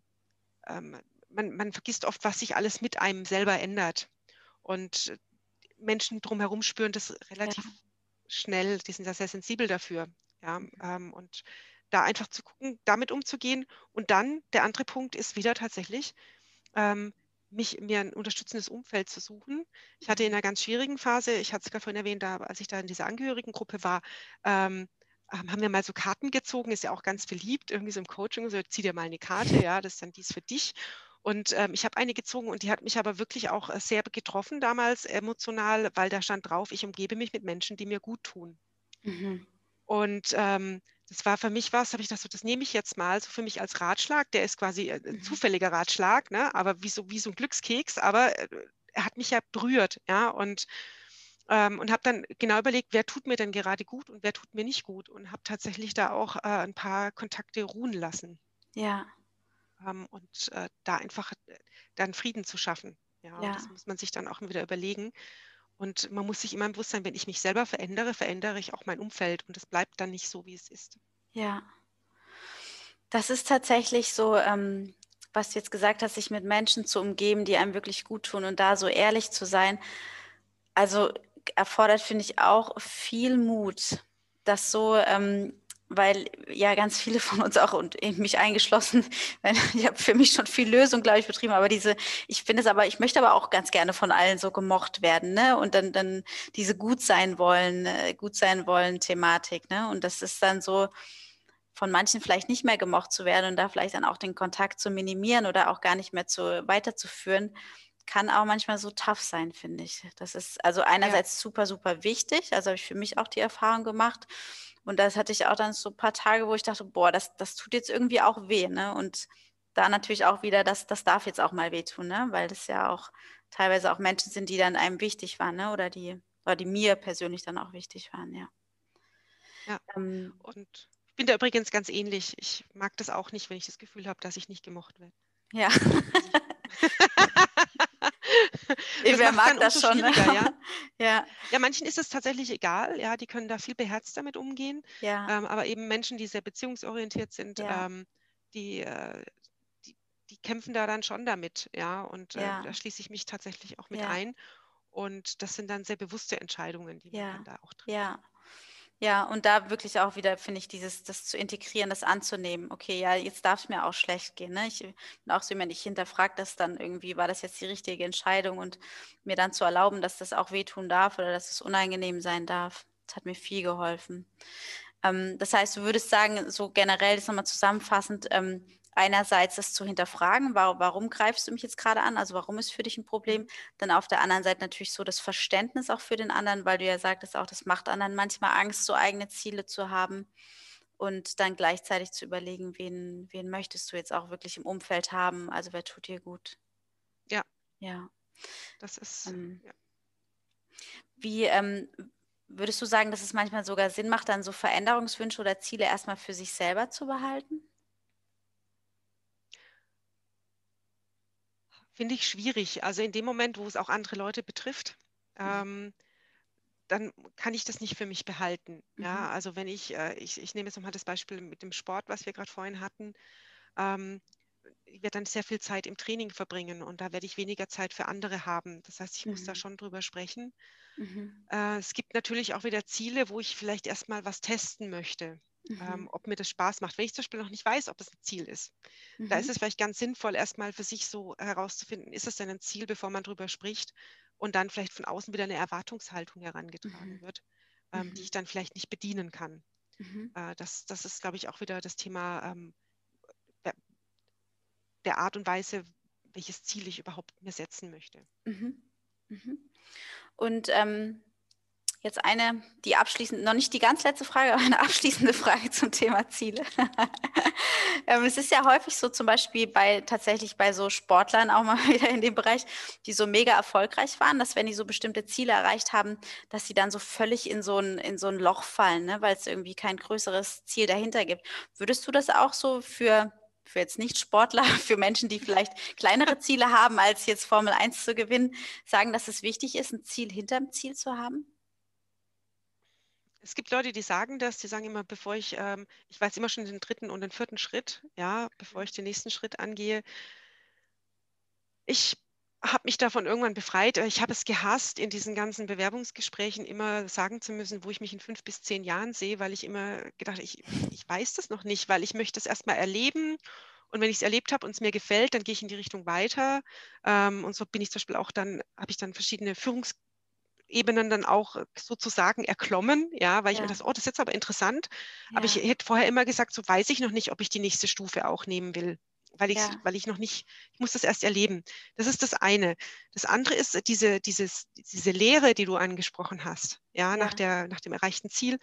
ähm, man, man vergisst oft, was sich alles mit einem selber ändert. Und Menschen drumherum spüren das relativ ja. schnell, die sind da sehr sensibel dafür. Ja, mhm. ähm, und da einfach zu gucken, damit umzugehen. Und dann der andere Punkt ist wieder tatsächlich, ähm, mich, mir ein unterstützendes Umfeld zu suchen. Ich hatte in einer ganz schwierigen Phase, ich hatte es gerade vorhin erwähnt, da, als ich da in dieser Angehörigengruppe war, ähm, ähm, haben wir mal so Karten gezogen, ist ja auch ganz beliebt, irgendwie so im Coaching, so zieh dir mal eine Karte, ja, das ist dann dies für dich. Und ähm, ich habe eine gezogen und die hat mich aber wirklich auch äh, sehr getroffen damals emotional, weil da stand drauf, ich umgebe mich mit Menschen, die mir gut tun. Mhm. Und ähm, das war für mich was, habe ich gedacht, so, das nehme ich jetzt mal so für mich als Ratschlag. Der ist quasi äh, ein mhm. zufälliger Ratschlag, ne? aber wie so, wie so ein Glückskeks, aber äh, er hat mich ja berührt, ja, und, ähm, und habe dann genau überlegt, wer tut mir denn gerade gut und wer tut mir nicht gut und habe tatsächlich da auch äh, ein paar Kontakte ruhen lassen. Ja. Ähm, und äh, da einfach äh, dann Frieden zu schaffen. Ja, ja. das muss man sich dann auch wieder überlegen. Und man muss sich immer bewusst sein, wenn ich mich selber verändere, verändere ich auch mein Umfeld und es bleibt dann nicht so, wie es ist. Ja. Das ist tatsächlich so, ähm, was du jetzt gesagt hast, sich mit Menschen zu umgeben, die einem wirklich gut tun und da so ehrlich zu sein. Also erfordert, finde ich, auch viel Mut, das so ähm, weil ja ganz viele von uns auch und mich eingeschlossen, ich habe für mich schon viel Lösung, glaube ich, betrieben, aber diese, ich finde es aber, ich möchte aber auch ganz gerne von allen so gemocht werden, ne? Und dann, dann diese gut sein wollen, äh, gut sein wollen Thematik, ne? Und das ist dann so, von manchen vielleicht nicht mehr gemocht zu werden und da vielleicht dann auch den Kontakt zu minimieren oder auch gar nicht mehr zu weiterzuführen, kann auch manchmal so tough sein, finde ich. Das ist also einerseits ja. super, super wichtig. Also habe ich für mich auch die Erfahrung gemacht. Und das hatte ich auch dann so ein paar Tage, wo ich dachte, boah, das, das tut jetzt irgendwie auch weh. Ne? Und da natürlich auch wieder, das, das darf jetzt auch mal wehtun, ne? weil das ja auch teilweise auch Menschen sind, die dann einem wichtig waren, ne? oder die, oder die mir persönlich dann auch wichtig waren, ja. Ja. Ähm, und ich bin da übrigens ganz ähnlich. Ich mag das auch nicht, wenn ich das Gefühl habe, dass ich nicht gemocht werde. Ja. Wer mag das schon? Ne? Ja? ja. ja, manchen ist es tatsächlich egal. Ja, die können da viel beherzt damit umgehen. Ja. Ähm, aber eben Menschen, die sehr beziehungsorientiert sind, ja. ähm, die, äh, die, die, kämpfen da dann schon damit. Ja, und äh, da schließe ich mich tatsächlich auch mit ein. Und das sind dann sehr bewusste Entscheidungen, die man dann da auch trifft. Ja. Ja, und da wirklich auch wieder, finde ich, dieses, das zu integrieren, das anzunehmen. Okay, ja, jetzt darf es mir auch schlecht gehen. Ne? Ich bin auch so jemand, ich hinterfrage das dann irgendwie, war das jetzt die richtige Entscheidung und mir dann zu erlauben, dass das auch wehtun darf oder dass es unangenehm sein darf. Das hat mir viel geholfen. Ähm, das heißt, du würdest sagen, so generell, das nochmal zusammenfassend, ähm, einerseits das zu hinterfragen, warum, warum greifst du mich jetzt gerade an, also warum ist für dich ein Problem, dann auf der anderen Seite natürlich so das Verständnis auch für den anderen, weil du ja sagtest auch, das macht anderen manchmal Angst, so eigene Ziele zu haben und dann gleichzeitig zu überlegen, wen, wen möchtest du jetzt auch wirklich im Umfeld haben, also wer tut dir gut. Ja. Ja. Das ist. Ähm, ja. Wie ähm, würdest du sagen, dass es manchmal sogar Sinn macht, dann so Veränderungswünsche oder Ziele erstmal für sich selber zu behalten? Finde ich schwierig. Also in dem Moment, wo es auch andere Leute betrifft, mhm. ähm, dann kann ich das nicht für mich behalten. Mhm. Ja, also wenn ich, äh, ich, ich nehme jetzt nochmal das Beispiel mit dem Sport, was wir gerade vorhin hatten. Ähm, ich werde dann sehr viel Zeit im Training verbringen und da werde ich weniger Zeit für andere haben. Das heißt, ich mhm. muss da mhm. schon drüber sprechen. Mhm. Äh, es gibt natürlich auch wieder Ziele, wo ich vielleicht erstmal was testen möchte mhm. ähm, ob mir das Spaß macht. Wenn ich zum Beispiel noch nicht weiß, ob es ein Ziel ist, mhm. da ist mhm. es vielleicht ganz sinnvoll, erstmal für sich so herauszufinden, ist es denn ein Ziel, bevor man drüber spricht und dann vielleicht von außen wieder eine Erwartungshaltung herangetragen mhm. wird, ähm, die mhm. ich dann vielleicht nicht bedienen kann. Mhm. Äh, das, das ist, glaube ich, auch wieder das Thema ähm, der, der, Art und Weise, welches Ziel ich überhaupt mir setzen möchte. Und ähm, Jetzt eine, die abschließend, noch nicht die ganz letzte Frage, aber eine abschließende Frage zum Thema Ziele. ähm, es ist ja häufig so, zum Beispiel bei tatsächlich bei so Sportlern auch mal wieder in dem Bereich, die so mega erfolgreich waren, dass wenn die so bestimmte Ziele erreicht haben, dass sie dann so völlig in so ein, in so ein Loch fallen, ne? weil es irgendwie kein größeres Ziel dahinter gibt. Würdest du das auch so für für jetzt nicht Sportler, für Menschen, die vielleicht kleinere Ziele haben, als jetzt Formel 1 zu gewinnen, sagen, dass es wichtig ist, ein Ziel hinterm Ziel zu haben? Es gibt Leute, die sagen das, die sagen immer, bevor ich, ähm, ich weiß immer schon den dritten und den vierten Schritt, ja, bevor ich den nächsten Schritt angehe. Ich habe mich davon irgendwann befreit. Ich habe es gehasst, in diesen ganzen Bewerbungsgesprächen immer sagen zu müssen, wo ich mich in fünf bis zehn Jahren sehe, weil ich immer gedacht, ich, ich weiß das noch nicht, weil ich möchte es erstmal erleben. Und wenn ich es erlebt habe und es mir gefällt, dann gehe ich in die Richtung weiter. Ähm, und so bin ich zum Beispiel auch dann, habe ich dann verschiedene Führungs Ebenen dann auch sozusagen erklommen, ja, weil ich ja. mir das, oh, das ist jetzt aber interessant. Ja. Aber ich hätte vorher immer gesagt, so weiß ich noch nicht, ob ich die nächste Stufe auch nehmen will. Weil ich, ja. weil ich noch nicht, ich muss das erst erleben. Das ist das eine. Das andere ist diese, dieses, diese Lehre, die du angesprochen hast, ja, Nach, der, nach dem erreichten Ziel.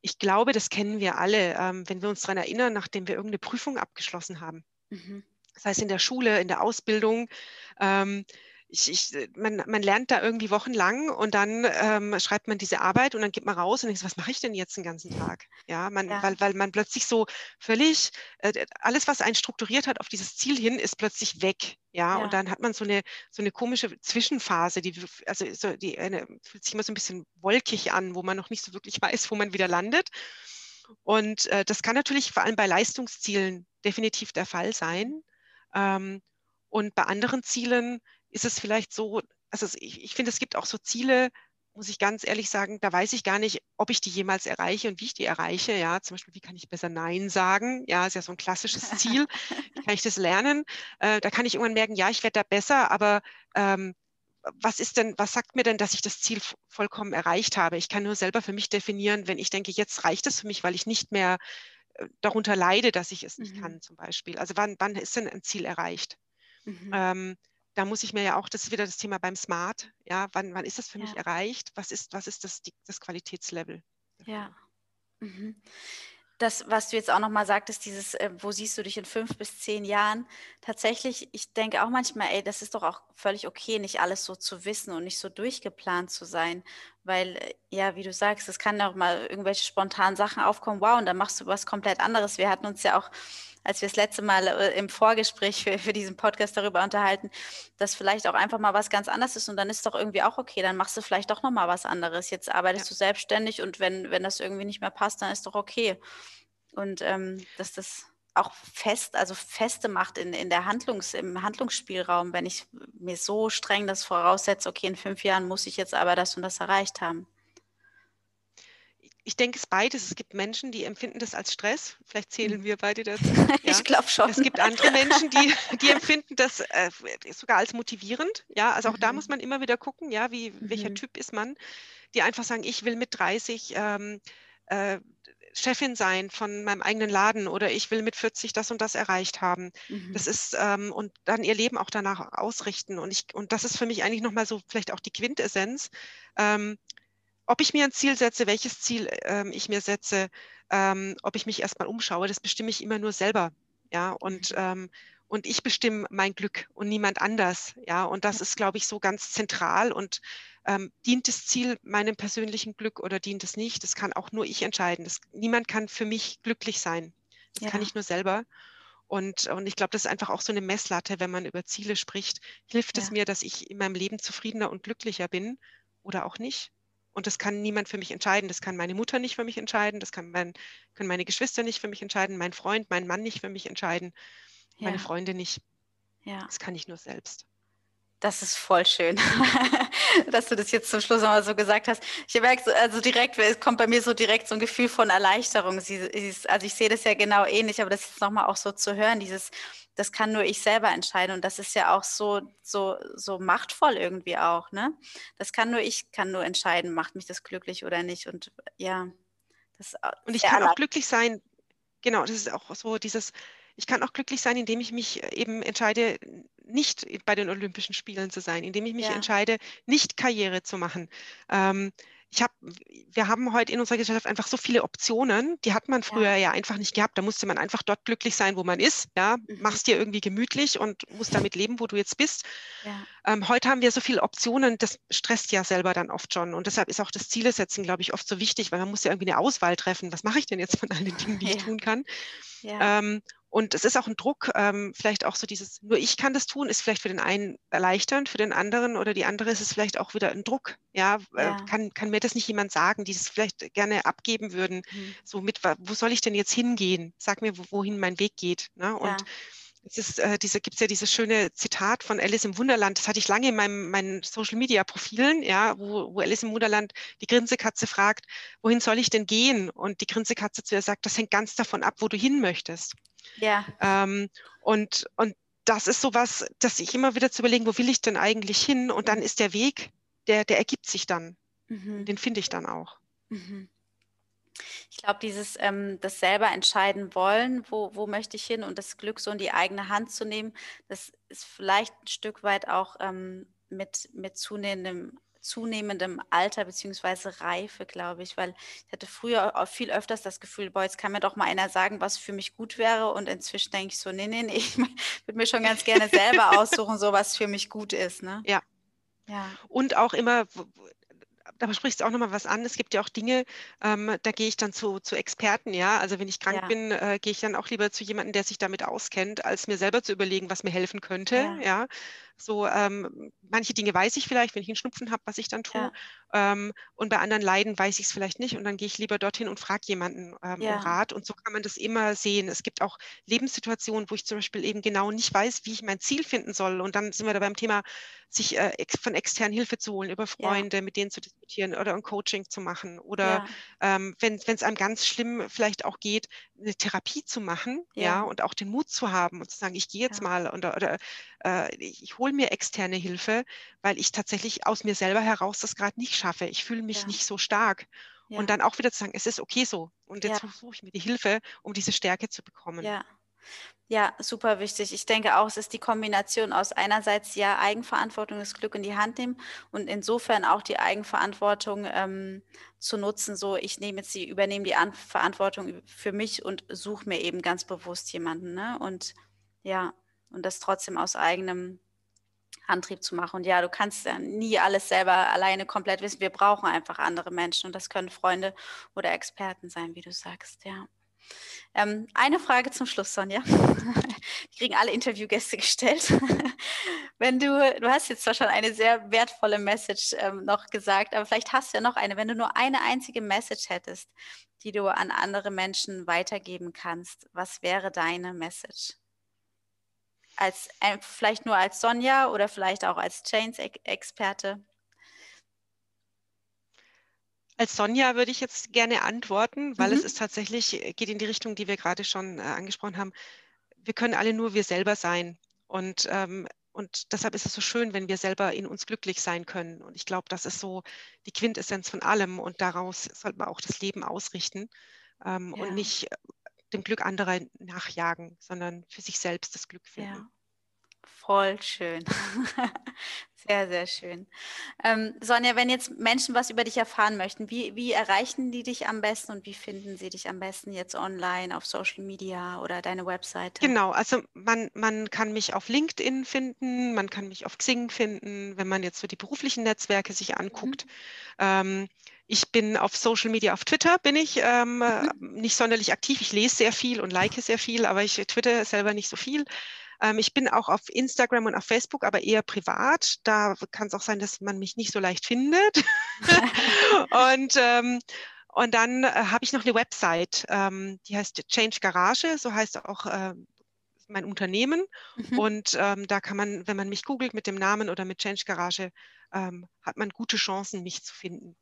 Ich glaube, das kennen wir alle, ähm, wenn wir uns daran erinnern, nachdem wir irgendeine Prüfung abgeschlossen haben. Mhm. Das heißt in der Schule, in der Ausbildung. Ähm, ich, ich, äh, man, man lernt da irgendwie wochenlang und dann ähm, schreibt man diese Arbeit und dann geht man raus und denkt, was mache ich denn jetzt den ganzen Tag? Ja, man, ja. Weil, weil man plötzlich so völlig, äh, alles, was einen strukturiert hat auf dieses Ziel hin, ist plötzlich weg. Ja, ja. und dann hat man so eine, so eine komische Zwischenphase, die, also so, die eine, fühlt sich immer so ein bisschen wolkig an, wo man noch nicht so wirklich weiß, wo man wieder landet. Und äh, das kann natürlich vor allem bei Leistungszielen definitiv der Fall sein. Ähm, und bei anderen Zielen ist es vielleicht so, also ich, ich finde, es gibt auch so Ziele, muss ich ganz ehrlich sagen, da weiß ich gar nicht, ob ich die jemals erreiche und wie ich die erreiche. Ja, zum Beispiel, wie kann ich besser Nein sagen? Ja, ist ja so ein klassisches Ziel. Wie kann ich das lernen? Äh, da kann ich irgendwann merken, ja, ich werde da besser, aber ähm, was ist denn, was sagt mir denn, dass ich das Ziel vollkommen erreicht habe? Ich kann nur selber für mich definieren, wenn ich denke, jetzt reicht es für mich, weil ich nicht mehr äh, darunter leide, dass ich es nicht mhm. kann, zum Beispiel. Also wann, wann ist denn ein Ziel erreicht? Mhm. Ähm, da muss ich mir ja auch, das ist wieder das Thema beim Smart, ja, wann, wann ist das für ja. mich erreicht? Was ist, was ist das, die, das Qualitätslevel? Ja. Mhm. Das, was du jetzt auch nochmal sagtest, dieses, äh, wo siehst du dich in fünf bis zehn Jahren? Tatsächlich, ich denke auch manchmal, ey, das ist doch auch völlig okay, nicht alles so zu wissen und nicht so durchgeplant zu sein. Weil, äh, ja, wie du sagst, es kann ja auch mal irgendwelche spontanen Sachen aufkommen, wow, und dann machst du was komplett anderes. Wir hatten uns ja auch als wir das letzte Mal äh, im Vorgespräch für, für diesen Podcast darüber unterhalten, dass vielleicht auch einfach mal was ganz anderes ist und dann ist doch irgendwie auch okay, dann machst du vielleicht doch nochmal was anderes. Jetzt arbeitest ja. du selbstständig und wenn, wenn das irgendwie nicht mehr passt, dann ist doch okay. Und ähm, dass das auch fest, also feste macht in, in der Handlungs, im Handlungsspielraum, wenn ich mir so streng das voraussetze, okay, in fünf Jahren muss ich jetzt aber das und das erreicht haben ich denke es beides. Es gibt Menschen, die empfinden das als Stress. Vielleicht zählen mhm. wir beide dazu. Ja. Ich glaube schon. Es gibt andere Menschen, die, die empfinden das äh, sogar als motivierend. Ja, also auch mhm. da muss man immer wieder gucken, ja, wie, mhm. welcher Typ ist man, die einfach sagen, ich will mit 30 ähm, äh, Chefin sein von meinem eigenen Laden oder ich will mit 40 das und das erreicht haben. Mhm. Das ist ähm, und dann ihr Leben auch danach ausrichten. Und ich, und das ist für mich eigentlich nochmal so vielleicht auch die Quintessenz. Ähm, ob ich mir ein Ziel setze, welches Ziel ähm, ich mir setze, ähm, ob ich mich erstmal umschaue, das bestimme ich immer nur selber. Ja, und, mhm. ähm, und ich bestimme mein Glück und niemand anders. Ja, und das ist, glaube ich, so ganz zentral und ähm, dient das Ziel meinem persönlichen Glück oder dient es nicht? Das kann auch nur ich entscheiden. Das, niemand kann für mich glücklich sein. Das ja. kann ich nur selber. Und, und ich glaube, das ist einfach auch so eine Messlatte, wenn man über Ziele spricht. Hilft ja. es mir, dass ich in meinem Leben zufriedener und glücklicher bin oder auch nicht? Und das kann niemand für mich entscheiden. Das kann meine Mutter nicht für mich entscheiden. Das kann mein, können meine Geschwister nicht für mich entscheiden. Mein Freund, mein Mann nicht für mich entscheiden. Ja. Meine Freunde nicht. Ja. Das kann ich nur selbst. Das ist voll schön, dass du das jetzt zum Schluss nochmal so gesagt hast. Ich merke also direkt, es kommt bei mir so direkt so ein Gefühl von Erleichterung. also ich sehe das ja genau ähnlich, aber das jetzt nochmal auch so zu hören, dieses, das kann nur ich selber entscheiden und das ist ja auch so, so, so machtvoll irgendwie auch, ne? Das kann nur ich, kann nur entscheiden, macht mich das glücklich oder nicht und ja. Das und ich kann auch glücklich sein, genau, das ist auch so dieses, ich kann auch glücklich sein, indem ich mich eben entscheide, nicht bei den Olympischen Spielen zu sein, indem ich mich ja. entscheide, nicht Karriere zu machen. Ähm, ich hab, wir haben heute in unserer Gesellschaft einfach so viele Optionen, die hat man früher ja. ja, einfach nicht gehabt. Da musste man einfach dort glücklich sein, wo man ist. Ja, mhm. machst dir irgendwie gemütlich und musst damit leben, wo du jetzt bist. Ja. Ähm, heute haben wir so viele Optionen, das stresst ja selber dann oft schon. Und deshalb ist auch das Zielesetzen, glaube ich, oft so wichtig, weil man muss ja irgendwie eine Auswahl treffen. Was mache ich denn jetzt von all den Dingen, die ja. ich tun kann? Ähm, Und es ist auch ein Druck, ähm, vielleicht auch so dieses, nur ich kann das tun, ist vielleicht für den einen erleichternd, für den anderen oder die andere ist es vielleicht auch wieder ein Druck. Ja, äh, ja. Äh, kann, kann mir das nicht jemand sagen, die es vielleicht gerne abgeben würden. Mhm. So mit, wo soll ich denn jetzt hingehen? Sag mir, wohin mein Weg geht. Ne? Und ja. Es ist, äh, diese, gibt es ja dieses schöne Zitat von Alice im Wunderland, das hatte ich lange in meinem, meinen Social-Media-Profilen, ja, wo, wo Alice im Wunderland die Grinsekatze fragt, wohin soll ich denn gehen? Und die Grinsekatze zu ihr sagt, das hängt ganz davon ab, wo du hin möchtest. Ja. Ähm, und, und das ist sowas, dass ich immer wieder zu überlegen, wo will ich denn eigentlich hin? Und dann ist der Weg, der, der ergibt sich dann. Mhm. Den finde ich dann auch. Mhm. Ich glaube, dieses ähm, das selber entscheiden wollen, wo, wo möchte ich hin und das Glück so in die eigene Hand zu nehmen, das ist vielleicht ein Stück weit auch ähm, mit, mit zunehmendem zunehmendem Alter beziehungsweise Reife, glaube ich, weil ich hatte früher auch viel öfters das Gefühl, boah, jetzt kann mir doch mal einer sagen, was für mich gut wäre und inzwischen denke ich so, nee, nee, nee, ich würde mir schon ganz gerne selber aussuchen, so was für mich gut ist, ne? Ja. Ja. Und auch immer, da sprichst du auch nochmal was an. Es gibt ja auch Dinge, ähm, da gehe ich dann zu, zu Experten, ja. Also wenn ich krank ja. bin, äh, gehe ich dann auch lieber zu jemandem, der sich damit auskennt, als mir selber zu überlegen, was mir helfen könnte, ja. ja. So, ähm, manche Dinge weiß ich vielleicht, wenn ich einen Schnupfen habe, was ich dann tue. Ja. Ähm, und bei anderen Leiden weiß ich es vielleicht nicht. Und dann gehe ich lieber dorthin und frage jemanden ähm, ja. um Rat. Und so kann man das immer sehen. Es gibt auch Lebenssituationen, wo ich zum Beispiel eben genau nicht weiß, wie ich mein Ziel finden soll. Und dann sind wir da beim Thema, sich äh, ex von extern Hilfe zu holen, über Freunde, ja. mit denen zu diskutieren oder ein Coaching zu machen. Oder ähm, wenn es einem ganz schlimm vielleicht auch geht, eine Therapie zu machen, ja, und auch den Mut zu haben und zu sagen, ich gehe jetzt mal oder, oder äh, ich, ich hole mir externe Hilfe, weil ich tatsächlich aus mir selber heraus das gerade nicht schaffe. Ich fühle mich ja. nicht so stark. Ja. Und dann auch wieder zu sagen, es ist okay so. Und jetzt ja. suche ich mir die Hilfe, um diese Stärke zu bekommen. Ja. Ja, super wichtig. Ich denke auch, es ist die Kombination aus einerseits ja Eigenverantwortung, das Glück in die Hand nehmen und insofern auch die Eigenverantwortung ähm, zu nutzen. So, ich nehme jetzt die, übernehme die An Verantwortung für mich und suche mir eben ganz bewusst jemanden. Ne? Und ja, und das trotzdem aus eigenem Antrieb zu machen. Und ja, du kannst ja nie alles selber alleine komplett wissen. Wir brauchen einfach andere Menschen und das können Freunde oder Experten sein, wie du sagst, ja. Ähm, eine Frage zum Schluss, Sonja. Die kriegen alle Interviewgäste gestellt. wenn du, du hast jetzt zwar schon eine sehr wertvolle Message ähm, noch gesagt, aber vielleicht hast du ja noch eine, wenn du nur eine einzige Message hättest, die du an andere Menschen weitergeben kannst, was wäre deine Message? Als äh, vielleicht nur als Sonja oder vielleicht auch als Chains-Experte? Als Sonja würde ich jetzt gerne antworten, weil mhm. es ist tatsächlich, äh, geht in die Richtung, die wir gerade schon äh, angesprochen haben. Wir können alle nur wir selber sein. Und, ähm, und deshalb ist es so schön, wenn wir selber in uns glücklich sein können. Und ich glaube, das ist so die Quintessenz von allem. Und daraus sollte man auch das Leben ausrichten ähm, ja. und nicht äh, dem Glück anderer nachjagen, sondern für sich selbst das Glück finden. Ja. Voll schön. Sehr, sehr schön. Ähm, Sonja, wenn jetzt Menschen was über dich erfahren möchten, wie, wie erreichen die dich am besten und wie finden sie dich am besten jetzt online auf Social Media oder deine Webseite? Genau, also man, man kann mich auf LinkedIn finden, man kann mich auf Xing finden, wenn man jetzt so die beruflichen Netzwerke sich anguckt. Mhm. Ähm, ich bin auf Social Media, auf Twitter bin ich ähm, mhm. nicht sonderlich aktiv. Ich lese sehr viel und like sehr viel, aber ich twitter selber nicht so viel. Ähm, ich bin auch auf Instagram und auf Facebook, aber eher privat. Da kann es auch sein, dass man mich nicht so leicht findet. und ähm, und dann äh, habe ich noch eine Website, ähm, die heißt Change Garage, so heißt auch äh, mein Unternehmen. Mhm. Und ähm, da kann man, wenn man mich googelt mit dem Namen oder mit Change Garage, ähm, hat man gute Chancen, mich zu finden.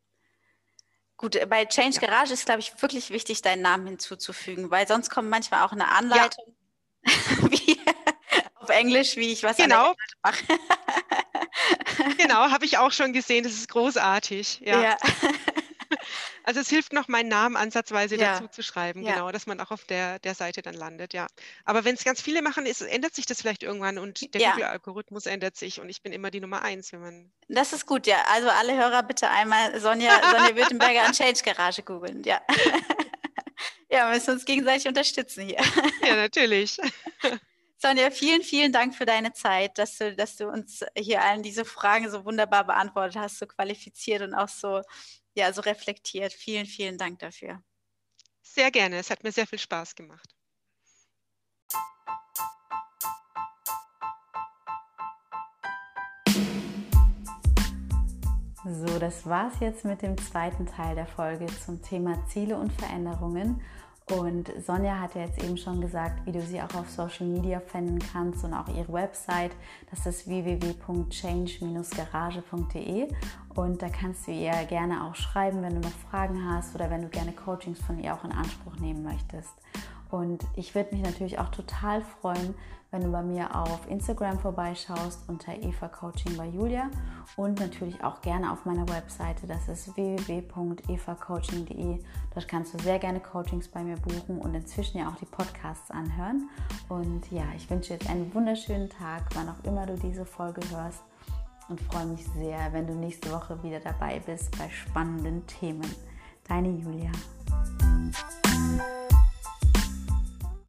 Gut, äh, bei Change ja. Garage ist, glaube ich, wirklich wichtig, deinen Namen hinzuzufügen, weil sonst kommt manchmal auch eine Anleitung, ja. wie, Englisch, wie ich was genau. mache. genau, habe ich auch schon gesehen. Das ist großartig. Ja. ja. Also es hilft noch, meinen Namen ansatzweise ja. dazu zu schreiben, ja. genau, dass man auch auf der, der Seite dann landet, ja. Aber wenn es ganz viele machen, ist, ändert sich das vielleicht irgendwann und der ja. Google-Algorithmus ändert sich und ich bin immer die Nummer eins, wenn man. Das ist gut, ja. Also alle Hörer bitte einmal Sonja, Sonja Württemberger an Change Garage googeln, ja. ja, wir müssen uns gegenseitig unterstützen hier. Ja, natürlich. Sonja, vielen, vielen Dank für deine Zeit, dass du, dass du uns hier allen diese Fragen so wunderbar beantwortet hast, so qualifiziert und auch so, ja, so reflektiert. Vielen, vielen Dank dafür. Sehr gerne. Es hat mir sehr viel Spaß gemacht. So, das war's jetzt mit dem zweiten Teil der Folge zum Thema Ziele und Veränderungen. Und Sonja hat ja jetzt eben schon gesagt, wie du sie auch auf Social Media finden kannst und auch ihre Website. Das ist www.change-garage.de und da kannst du ihr gerne auch schreiben, wenn du noch Fragen hast oder wenn du gerne Coachings von ihr auch in Anspruch nehmen möchtest. Und ich würde mich natürlich auch total freuen, wenn du bei mir auf Instagram vorbeischaust unter Eva Coaching bei Julia und natürlich auch gerne auf meiner Webseite. Das ist www.evacoaching.de. Dort kannst du sehr gerne Coachings bei mir buchen und inzwischen ja auch die Podcasts anhören. Und ja, ich wünsche dir jetzt einen wunderschönen Tag, wann auch immer du diese Folge hörst und freue mich sehr, wenn du nächste Woche wieder dabei bist bei spannenden Themen. Deine Julia.